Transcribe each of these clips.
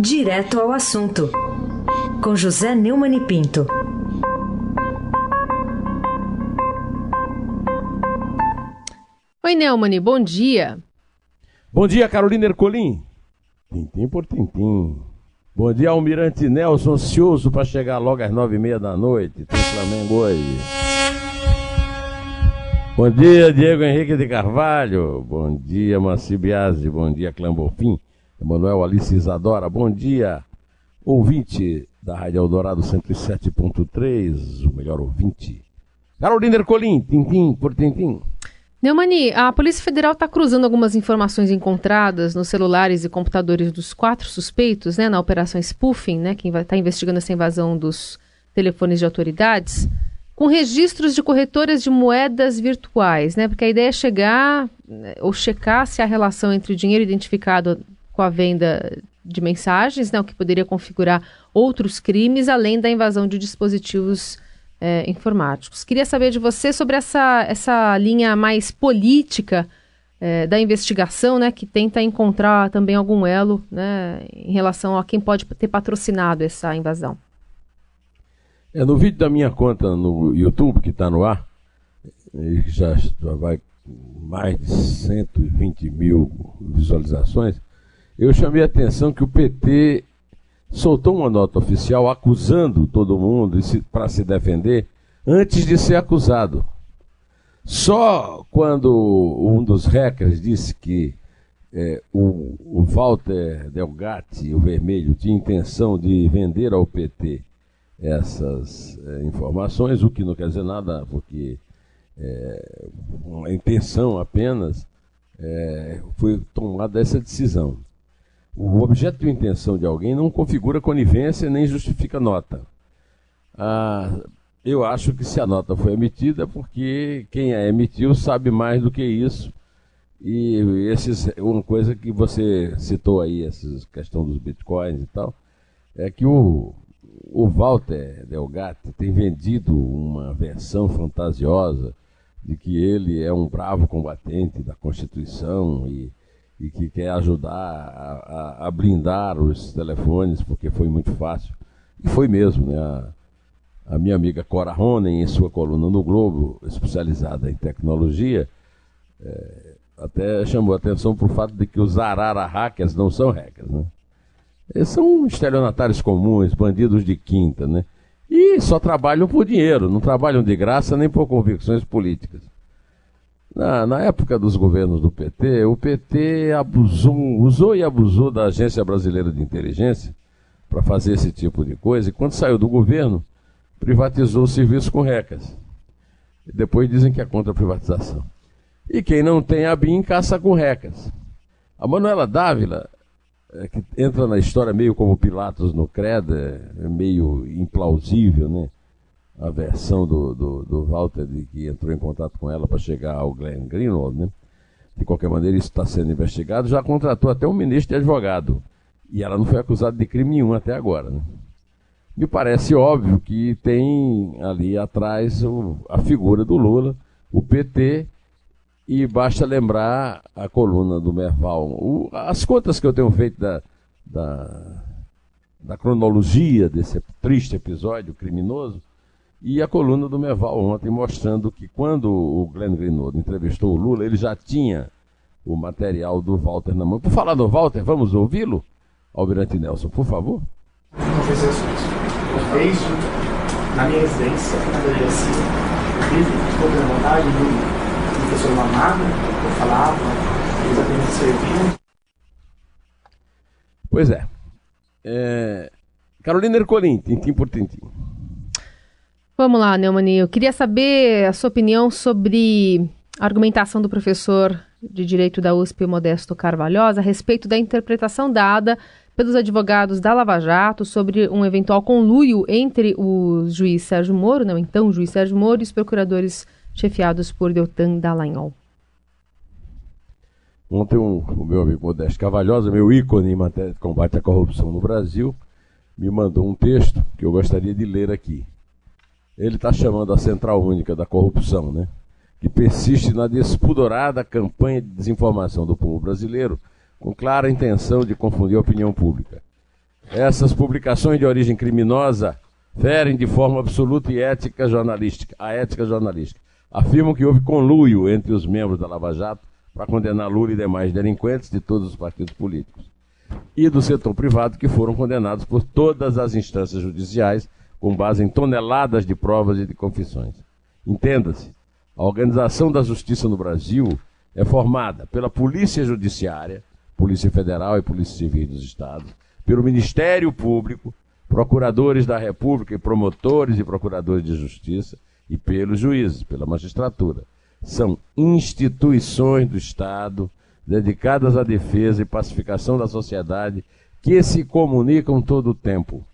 Direto ao assunto, com José Neumann e Pinto. Oi, Neumann, bom dia. Bom dia, Carolina Ercolim. Tintim por tintim. Bom dia, Almirante Nelson, ansioso para chegar logo às nove e meia da noite. Tem Flamengo hoje. Bom dia, Diego Henrique de Carvalho. Bom dia, Maci Biasi. Bom dia, Clã Bonfim. Emanuel Alice Isadora, bom dia. Ouvinte da Rádio Eldorado 107.3, o melhor ouvinte. Carolina Ercolim, tintim por tintim. Neumani, a Polícia Federal está cruzando algumas informações encontradas nos celulares e computadores dos quatro suspeitos, né, na operação spoofing, né, que está investigando essa invasão dos telefones de autoridades, com registros de corretoras de moedas virtuais, né, porque a ideia é chegar né, ou checar se há relação entre o dinheiro identificado com a venda de mensagens, né, o que poderia configurar outros crimes, além da invasão de dispositivos é, informáticos. Queria saber de você sobre essa, essa linha mais política é, da investigação, né, que tenta encontrar também algum elo né, em relação a quem pode ter patrocinado essa invasão. É, no vídeo da minha conta no YouTube, que está no ar, já, já vai mais de 120 mil visualizações, eu chamei a atenção que o PT soltou uma nota oficial acusando todo mundo para se defender antes de ser acusado. Só quando um dos hackers disse que é, o, o, Walter Delgatti, o vermelho, tinha intenção de vender ao PT essas é, informações, o que não quer dizer nada, porque é, uma intenção apenas, é, foi tomada essa decisão. O objeto de intenção de alguém não configura conivência nem justifica nota. Ah, eu acho que se a nota foi emitida, é porque quem a emitiu sabe mais do que isso. E esses, uma coisa que você citou aí, essa questão dos bitcoins e tal, é que o, o Walter Delgatti tem vendido uma versão fantasiosa de que ele é um bravo combatente da Constituição e e que quer ajudar a, a, a, blindar os telefones, porque foi muito fácil. E foi mesmo, né? A, a minha amiga Cora Ronen, em sua coluna no Globo, especializada em tecnologia, é, até chamou atenção para o fato de que os arara hackers não são hackers, né? Eles são estelionatários comuns, bandidos de quinta, né? E só trabalham por dinheiro, não trabalham de graça nem por convicções políticas. Na, na, época dos governos do PT, o PT abusou, usou e abusou da Agência Brasileira de Inteligência para fazer esse tipo de coisa, e quando saiu do governo, privatizou o serviço com recas. Depois dizem que é contra a privatização. E quem não tem a BIM caça com recas. A Manuela Dávila, é, que entra na história meio como Pilatos no Credo, é meio implausível, né? A versão do, do, do, Walter de que entrou em contato com ela para chegar ao Glenn Greenwald, né? De qualquer maneira, isso está sendo investigado. Já contratou até um ministro de advogado. E ela não foi acusada de crime nenhum até agora, né? Me parece óbvio que tem ali atrás o, a figura do Lula, o PT, e basta lembrar a coluna do Merval. O, as contas que eu tenho feito da, da, da cronologia desse triste episódio criminoso e a coluna do Meval ontem mostrando que quando o Glenn Greenwald entrevistou o Lula, ele já tinha o material do Walter na mão. Por falar do Walter, vamos ouvi-lo? Almirante Nelson, por favor. Eu fez na minha residência, na delegacia. Eu fiz, ficou pela vontade do professor Mamado, eu falava, eles apenas serviam. Pois é. é... Carolina Ercolim, tintim por tintim. Vamos lá, Neumani. Eu queria saber a sua opinião sobre a argumentação do professor de Direito da USP, Modesto Carvalhosa, a respeito da interpretação dada pelos advogados da Lava Jato sobre um eventual conluio entre o juiz Sérgio Moro, não, então o juiz Sérgio Moro, e os procuradores chefiados por Deltan Dallagnol. Ontem um, o meu amigo Modesto Carvalhosa, meu ícone em matéria de combate à corrupção no Brasil, me mandou um texto que eu gostaria de ler aqui ele está chamando a Central Única da Corrupção, né? que persiste na despudorada campanha de desinformação do povo brasileiro, com clara intenção de confundir a opinião pública. Essas publicações de origem criminosa ferem de forma absoluta e ética jornalística, a ética jornalística. Afirmam que houve conluio entre os membros da Lava Jato para condenar Lula e demais delinquentes de todos os partidos políticos e do setor privado que foram condenados por todas as instâncias judiciais com base em toneladas de provas e de confissões. Entenda-se, a organização da justiça no Brasil é formada pela Polícia Judiciária, Polícia Federal e Polícia Civil dos Estados, pelo Ministério Público, procuradores da República e promotores e procuradores de justiça, e pelos juízes, pela magistratura. São instituições do Estado dedicadas à defesa e pacificação da sociedade que se comunicam todo o tempo.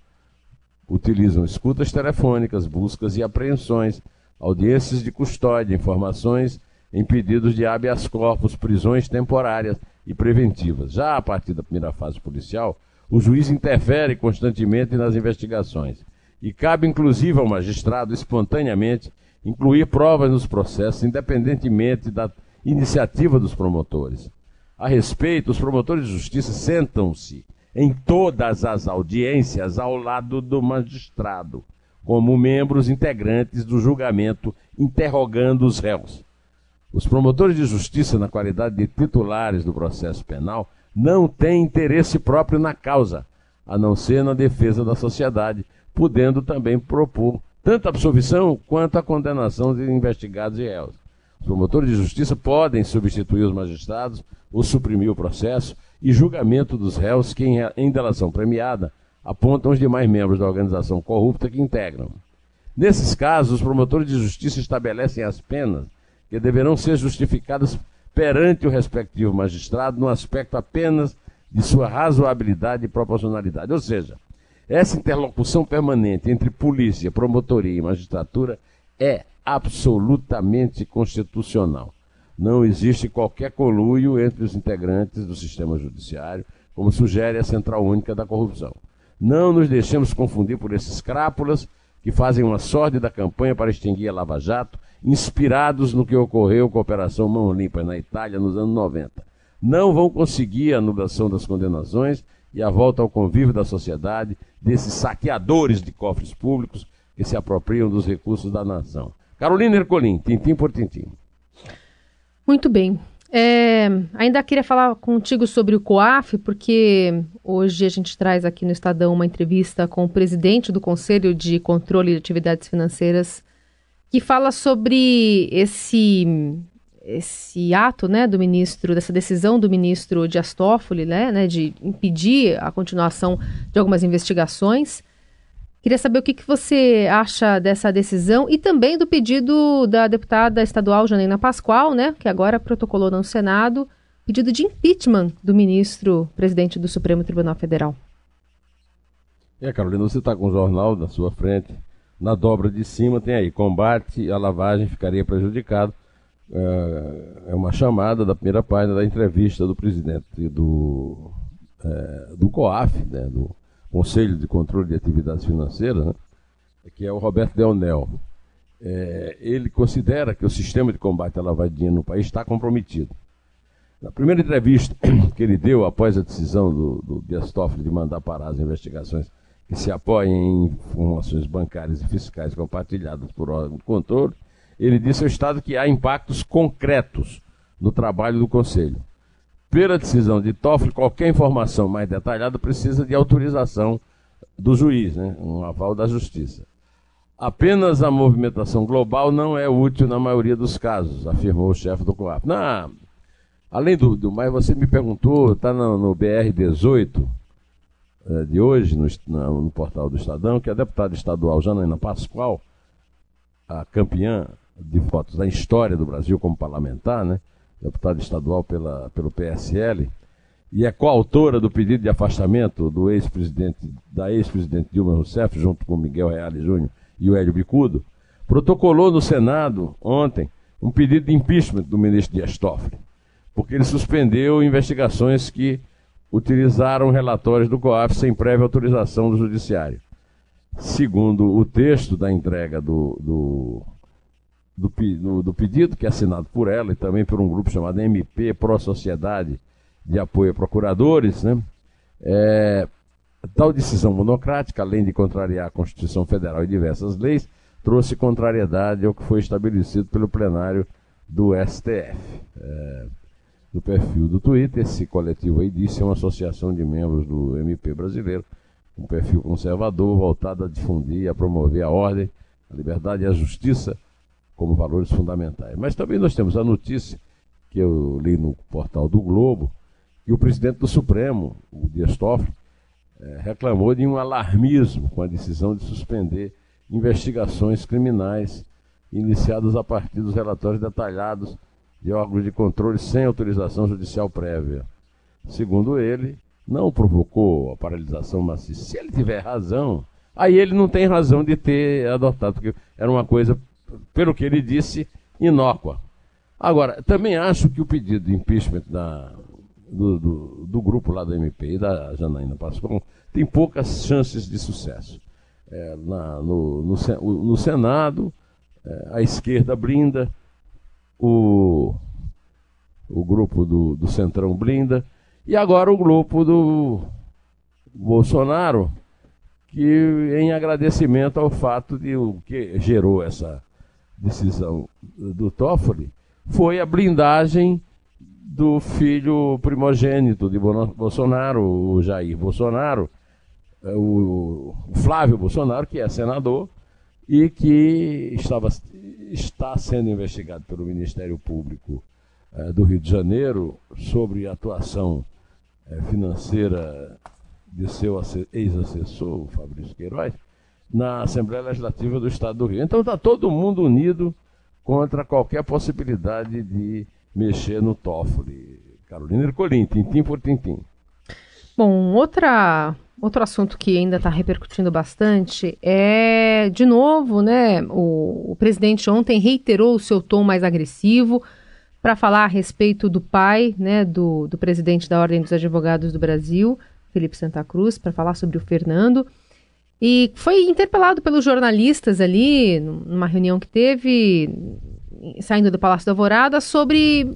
Utilizam escutas telefônicas, buscas e apreensões, audiências de custódia, informações em pedidos de habeas corpus, prisões temporárias e preventivas. Já a partir da primeira fase policial, o juiz interfere constantemente nas investigações e cabe inclusive ao magistrado espontaneamente incluir provas nos processos, independentemente da iniciativa dos promotores. A respeito, os promotores de justiça sentam-se em todas as audiências ao lado do magistrado, como membros integrantes do julgamento, interrogando os réus. Os promotores de justiça, na qualidade de titulares do processo penal, não têm interesse próprio na causa, a não ser na defesa da sociedade, podendo também propor tanto a absolvição quanto a condenação de investigados e réus. Os promotores de justiça podem substituir os magistrados ou suprimir o processo e julgamento dos réus que, em delação premiada, apontam os demais membros da organização corrupta que integram. Nesses casos, os promotores de justiça estabelecem as penas que deverão ser justificadas perante o respectivo magistrado no aspecto apenas de sua razoabilidade e proporcionalidade. Ou seja, essa interlocução permanente entre polícia, promotoria e magistratura é absolutamente constitucional. Não existe qualquer conluio entre os integrantes do sistema judiciário, como sugere a Central Única da Corrupção. Não nos deixemos confundir por esses crápulas que fazem uma sorte da campanha para extinguir a Lava Jato, inspirados no que ocorreu com a Operação Mão Limpa na Itália nos anos 90. Não vão conseguir a anulação das condenações e a volta ao convívio da sociedade desses saqueadores de cofres públicos que se apropriam dos recursos da nação. Carolina Ercolim, tintim por tintim. Muito bem. É, ainda queria falar contigo sobre o COAF, porque hoje a gente traz aqui no Estadão uma entrevista com o presidente do Conselho de Controle de Atividades Financeiras, que fala sobre esse esse ato, né, do ministro, dessa decisão do ministro Dias Toffoli, né, né, de impedir a continuação de algumas investigações. Queria saber o que, que você acha dessa decisão e também do pedido da deputada estadual Janaína Pascoal, né, que agora protocolou no Senado, pedido de impeachment do ministro presidente do Supremo Tribunal Federal. É, Carolina, você está com o jornal da sua frente. Na dobra de cima tem aí, combate à lavagem ficaria prejudicado. É, é uma chamada da primeira página da entrevista do presidente do, é, do COAF, né, do Conselho de Controle de Atividades Financeiras, né, que é o Roberto Deonel. É, ele considera que o sistema de combate à lavadinha no país está comprometido. Na primeira entrevista que ele deu após a decisão do, do Dias Toffoli de mandar parar as investigações que se apoiem em informações bancárias e fiscais compartilhadas por órgão de controle, ele disse ao Estado que há impactos concretos no trabalho do Conselho pela decisão de Toffoli, qualquer informação mais detalhada precisa de autorização do juiz, né? um aval da justiça. Apenas a movimentação global não é útil na maioria dos casos, afirmou o chefe do COAF. Na, além do, do mais, você me perguntou, está no, no BR-18 é, de hoje, no, no, no, portal do Estadão, que a deputada estadual Janaína Pascoal, a campeã de votos da história do Brasil como parlamentar, né? Deputada estadual pela, pelo PSL, e é coautora do pedido de afastamento do ex-presidente, da ex-presidente Dilma Rousseff, junto com Miguel Reale Júnior e o Hélio Bicudo, protocolou no Senado ontem um pedido de impeachment do ministro Dias Toffoli, porque ele suspendeu investigações que utilizaram relatórios do COAF sem prévia autorização do Judiciário. Segundo o texto da entrega do, do do, do, do, pedido, que é assinado por ela e também por um grupo chamado MP Pro Sociedade de Apoio a Procuradores, né? É, tal decisão monocrática, além de contrariar a Constituição Federal e diversas leis, trouxe contrariedade ao que foi estabelecido pelo plenário do STF. É, no perfil do Twitter, esse coletivo aí disse é uma associação de membros do MP brasileiro, um perfil conservador voltado a difundir e a promover a ordem, a liberdade e a justiça como valores fundamentais. Mas também nós temos a notícia que eu li no portal do Globo, que o presidente do Supremo, o Dias Toffoli, é, reclamou de um alarmismo com a decisão de suspender investigações criminais iniciadas a partir dos relatórios detalhados de órgãos de controle sem autorização judicial prévia. Segundo ele, não provocou a paralisação maciça. Se ele tiver razão, aí ele não tem razão de ter adotado, porque era uma coisa, pelo que ele disse, inócua. Agora, também acho que o pedido de impeachment da, do, do, do, grupo lá da MP e da Janaína Pascoal tem poucas chances de sucesso. É, na, no, no, no, Senado, é, a esquerda blinda, o, o grupo do, do Centrão blinda, e agora o grupo do Bolsonaro, que em agradecimento ao fato de o que gerou essa decisão do Toffoli, foi a blindagem do filho primogênito de Bolsonaro, o Jair Bolsonaro, é, o Flávio Bolsonaro, que é senador e que estava, está sendo investigado pelo Ministério Público é, do Rio de Janeiro sobre a atuação é, financeira de seu ex-assessor, Fabrício Queiroz, na Assembleia Legislativa do Estado do Rio. Então está todo mundo unido contra qualquer possibilidade de mexer no Toffoli. Carolina Ercolim, tintim por tintim. Bom, outra, outro assunto que ainda está repercutindo bastante é, de novo, né, o, o presidente ontem reiterou o seu tom mais agressivo para falar a respeito do pai, né, do, do presidente da Ordem dos Advogados do Brasil, Felipe Santa Cruz, para falar sobre o Fernando. E foi interpelado pelos jornalistas ali, numa reunião que teve, saindo do Palácio da Alvorada, sobre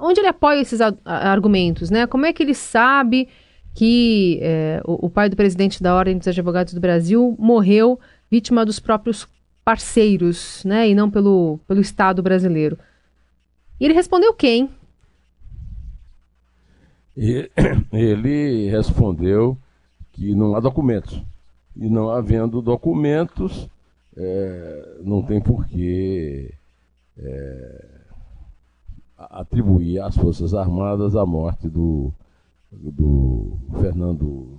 onde ele apoia esses argumentos, né? Como é que ele sabe que é, o, o, pai do presidente da Ordem dos Advogados do Brasil morreu vítima dos próprios parceiros, né? E não pelo, pelo Estado brasileiro. E ele respondeu quem? Ele respondeu que não há documentos e não havendo documentos, é, não tem porquê é, atribuir às Forças Armadas a morte do, do Fernando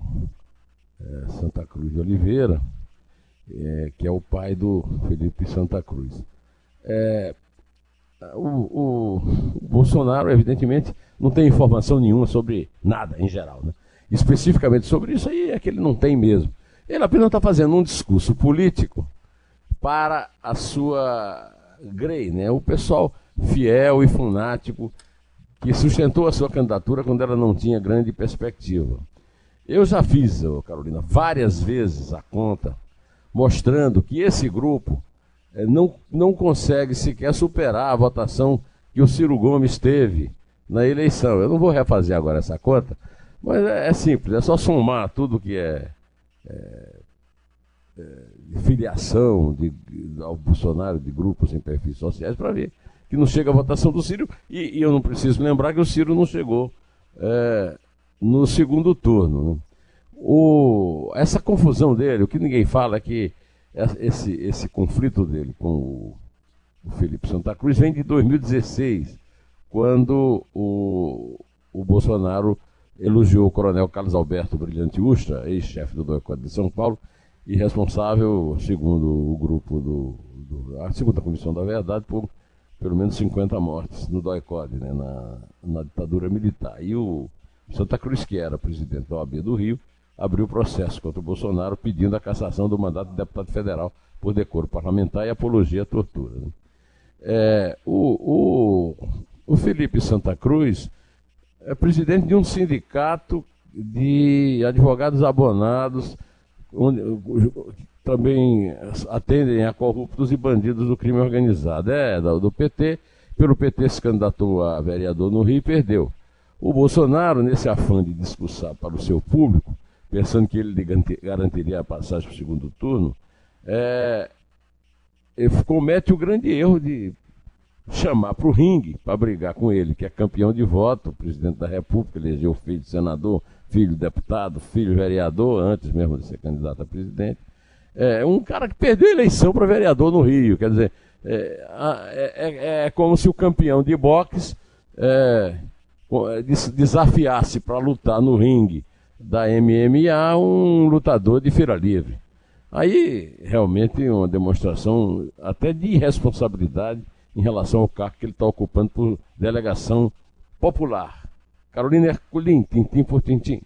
é, Santa Cruz de Oliveira, é, que é o pai do Felipe Santa Cruz. É, o, o, o, Bolsonaro, evidentemente, não tem informação nenhuma sobre nada em geral. Né? Especificamente sobre isso aí é que ele não tem mesmo. Ele apenas está fazendo um discurso político para a sua grey, né? o pessoal fiel e fanático que sustentou a sua candidatura quando ela não tinha grande perspectiva. Eu já fiz, Carolina, várias vezes a conta, mostrando que esse grupo eh, não, não consegue sequer superar a votação que o Ciro Gomes teve na eleição. Eu não vou refazer agora essa conta, mas é, é simples, é só somar tudo que é é, de filiação de, de, ao Bolsonaro de grupos em perfis sociais para ver que não chega a votação do Ciro. E, e, eu não preciso lembrar que o Ciro não chegou é, no segundo turno. Né? O, essa confusão dele, o que ninguém fala é que esse, esse conflito dele com o, o Felipe Santa Cruz vem de 2016, quando o, o Bolsonaro elogiou o coronel Carlos Alberto Brilhante Ustra, ex-chefe do DOICOD de São Paulo, e responsável, segundo o grupo do, do, a segunda comissão da verdade, por pelo menos 50 mortes no DOICOD, né, na, na ditadura militar. E o Santa Cruz, que era presidente da OAB do Rio, abriu processo contra o Bolsonaro pedindo a cassação do mandato de deputado federal por decoro parlamentar e apologia à tortura. Né. É, o, o, o Felipe Santa Cruz é presidente de um sindicato de advogados abonados, onde também atendem a corruptos e bandidos do crime organizado. É do PT, pelo PT se candidatou a vereador no Rio e perdeu. O Bolsonaro, nesse afã de discursar para o seu público, pensando que ele garantiria a passagem para o segundo turno, é, ele comete o grande erro de chamar para o ringue para brigar com ele, que é campeão de voto, presidente da República, elegeu filho de senador, filho de deputado, filho vereador, antes mesmo de ser candidato a presidente. É um cara que perdeu a eleição para vereador no Rio, quer dizer, é, é, é, é como se o campeão de boxe é, é desafiasse para lutar no ringue da MMA um lutador de feira livre. Aí, realmente, uma demonstração até de irresponsabilidade em relação ao cargo que ele está ocupando por delegação popular. Carolina Herculin, tintim por tintim.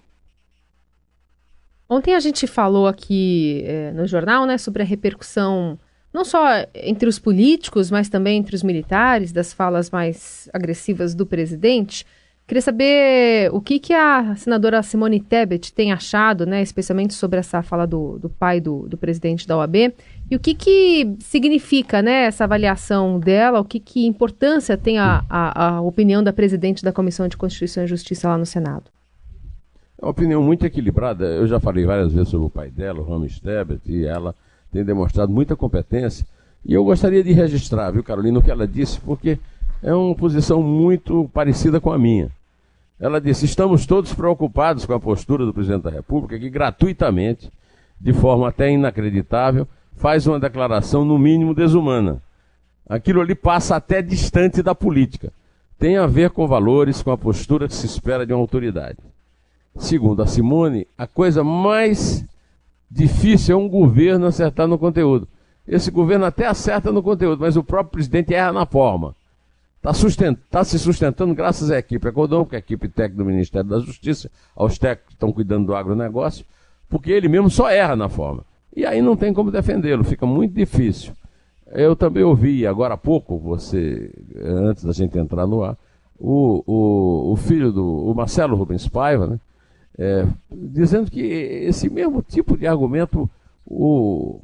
Ontem a gente falou aqui é, no jornal né, sobre a repercussão, não só entre os políticos, mas também entre os militares, das falas mais agressivas do presidente. Queria saber o que, que a senadora Simone Tebet tem achado, né, especialmente sobre essa fala do, do pai do, do presidente da OAB, e o que, que significa né, essa avaliação dela, o que, que importância tem a, a, a opinião da presidente da Comissão de Constituição e Justiça lá no Senado? É uma opinião muito equilibrada. Eu já falei várias vezes sobre o pai dela, o Ramos Tebet, e ela tem demonstrado muita competência. E eu gostaria de registrar, viu, Carolina, o que ela disse, porque é uma posição muito parecida com a minha. Ela disse: estamos todos preocupados com a postura do presidente da República, que gratuitamente, de forma até inacreditável, faz uma declaração, no mínimo, desumana. Aquilo ali passa até distante da política. Tem a ver com valores, com a postura que se espera de uma autoridade. Segundo a Simone, a coisa mais difícil é um governo acertar no conteúdo. Esse governo até acerta no conteúdo, mas o próprio presidente erra na forma. Está sustent, tá se sustentando graças à equipe econômica, à equipe técnica do Ministério da Justiça, aos técnicos que estão cuidando do agronegócio, porque ele mesmo só erra na forma. E aí não tem como defendê-lo, fica muito difícil. Eu também ouvi agora há pouco, você, antes da gente entrar no ar, o, o, o filho do o Marcelo Rubens Paiva, né, é, dizendo que esse mesmo tipo de argumento o,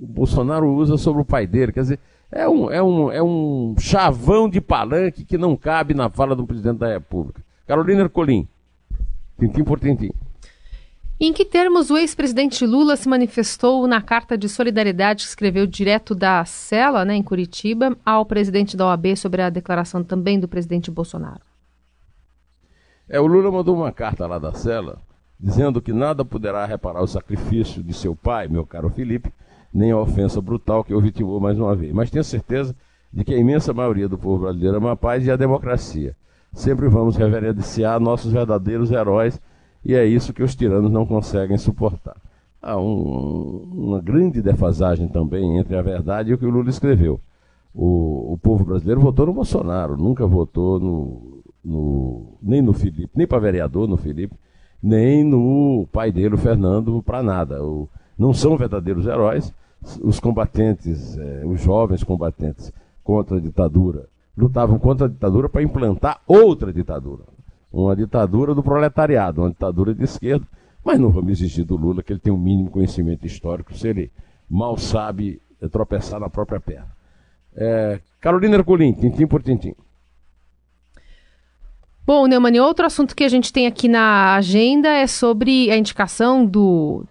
o Bolsonaro usa sobre o pai dele. Quer dizer, é um, é, um, é um chavão de palanque que não cabe na fala do presidente da República. Carolina Ercolim, tintim por tintim. Em que termos o ex-presidente Lula se manifestou na carta de solidariedade que escreveu direto da cela, né, em Curitiba, ao presidente da OAB sobre a declaração também do presidente Bolsonaro? É, o Lula mandou uma carta lá da cela dizendo que nada poderá reparar o sacrifício de seu pai, meu caro Felipe, nem a ofensa brutal que o vitimou mais uma vez. Mas tenho certeza de que a imensa maioria do povo brasileiro ama a paz e a democracia. Sempre vamos reverenciar nossos verdadeiros heróis e é isso que os tiranos não conseguem suportar. Há um, uma grande defasagem também entre a verdade e o que o Lula escreveu. O, o povo brasileiro votou no Bolsonaro, nunca votou no, no nem no Felipe, nem para vereador no Felipe, nem no pai dele, o Fernando, para nada. O, não são verdadeiros heróis. Os combatentes, eh, os jovens combatentes contra a ditadura, lutavam contra a ditadura para implantar outra ditadura. Uma ditadura do proletariado, uma ditadura de esquerda. Mas não vamos exigir do Lula que ele tenha um mínimo conhecimento histórico, se ele mal sabe tropeçar na própria perna. É, Carolina Herculin, tintim por tintim. Bom, Neumann, outro assunto que a gente tem aqui na agenda é sobre a indicação do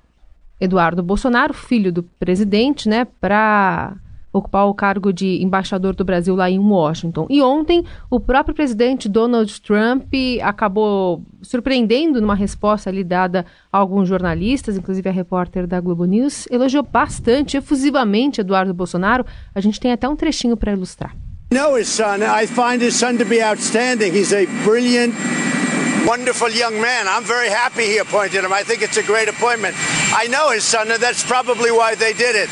Eduardo Bolsonaro, filho do presidente, né, para ocupar o cargo de embaixador do Brasil lá em Washington. E ontem, o próprio presidente Donald Trump acabou surpreendendo numa resposta ali dada a alguns jornalistas, inclusive a repórter da Globo News, elogiou bastante, efusivamente Eduardo Bolsonaro. A gente tem até um trechinho para ilustrar. know his son. I find his son to be outstanding. He's a brilliant wonderful young man. I'm very happy he appointed him. I think it's a great appointment. I know his son, and that's probably why they did it.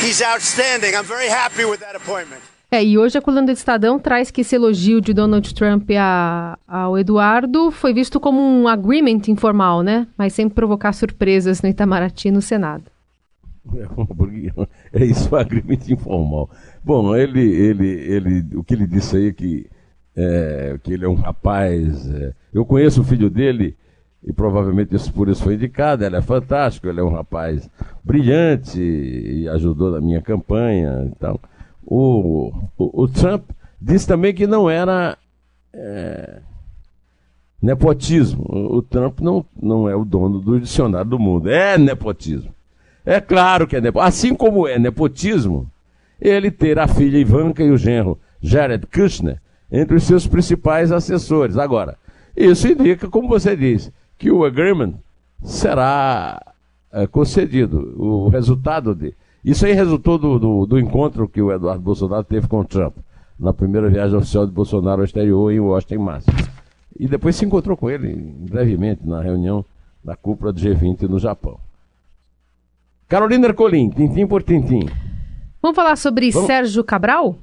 He's outstanding. I'm very happy with that appointment. É, e hoje a coluna do Estadão traz que esse elogio de Donald Trump a, ao Eduardo foi visto como um agreement informal, né? Mas sem provocar surpresas no Itamaraty no Senado. É, é isso, um agreement informal. Bom, ele, ele, ele, o que ele disse aí é que é, que ele é um rapaz. É, eu conheço o filho dele e provavelmente isso por isso foi indicado. Ele é fantástico, ele é um rapaz brilhante e ajudou na minha campanha. Então, o, o, o Trump disse também que não era. É, Nepotismo. O Trump não, não é o dono do dicionário do mundo. É nepotismo. É claro que é nepotismo. Assim como é nepotismo, ele ter a filha Ivanka e o genro Jared Kushner entre os seus principais assessores. Agora, isso indica, como você disse, que o agreement será é, concedido. O resultado de. Isso aí resultou do, do, do, encontro que o Eduardo Bolsonaro teve com o Trump, na primeira viagem oficial de Bolsonaro ao exterior em Washington, em março. E depois se encontrou com ele brevemente na reunião da cúpula do G20 no Japão. Carolina Ercolim, tintim por tintim. Vamos falar sobre Vamos... Sérgio Cabral?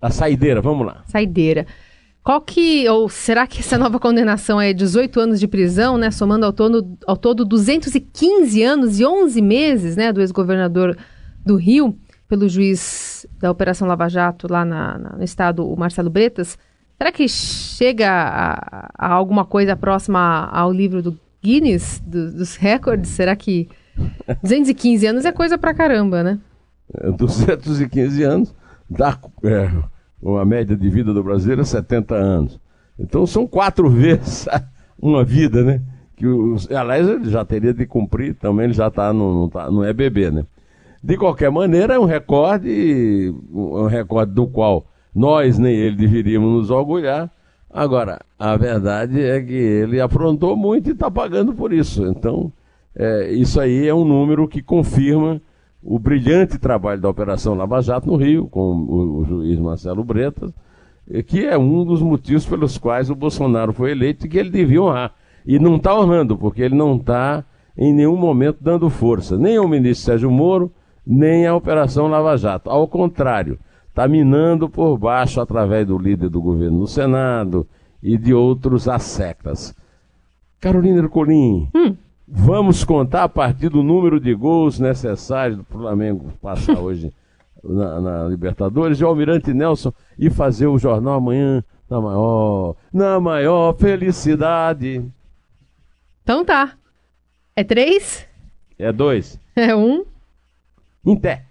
A saideira, vamos lá. Saideira. Qual que, ou será que essa nova condenação é 18 anos de prisão, né, somando ao todo, ao todo 215 anos e 11 meses, né, do ex-governador do Rio, pelo juiz da Operação Lava Jato lá na, na, no estado, o Marcelo Bretas, será que chega a, a alguma coisa próxima ao livro do Guinness, do, dos recordes? Será que 215 anos é coisa pra caramba, né? 215 é, anos dá... É a média de vida do brasileiro é 70 anos. Então são quatro vezes uma vida, né? Que os, aliás, ele já teria de cumprir, também ele já está no, não, tá, não é bebê, né? De qualquer maneira, é um recorde, um recorde do qual nós nem ele deveríamos nos orgulhar. Agora, a verdade é que ele afrontou muito e está pagando por isso. Então, é, isso aí é um número que confirma o brilhante trabalho da Operação Lava Jato no Rio, com o, o juiz Marcelo Bretas, que é um dos motivos pelos quais o Bolsonaro foi eleito e que ele devia honrar. E não está honrando, porque ele não está em nenhum momento dando força, nem ao ministro Sérgio Moro, nem à Operação Lava Jato. Ao contrário, está minando por baixo através do líder do governo no Senado e de outros assectas. Carolina Ercolim, hum. Vamos contar a partir do número de gols necessários para o Flamengo passar hoje na, na, Libertadores, e o Almirante Nelson e fazer o jornal amanhã na maior, na maior felicidade. Então tá. É três? É dois. É um. Em pé.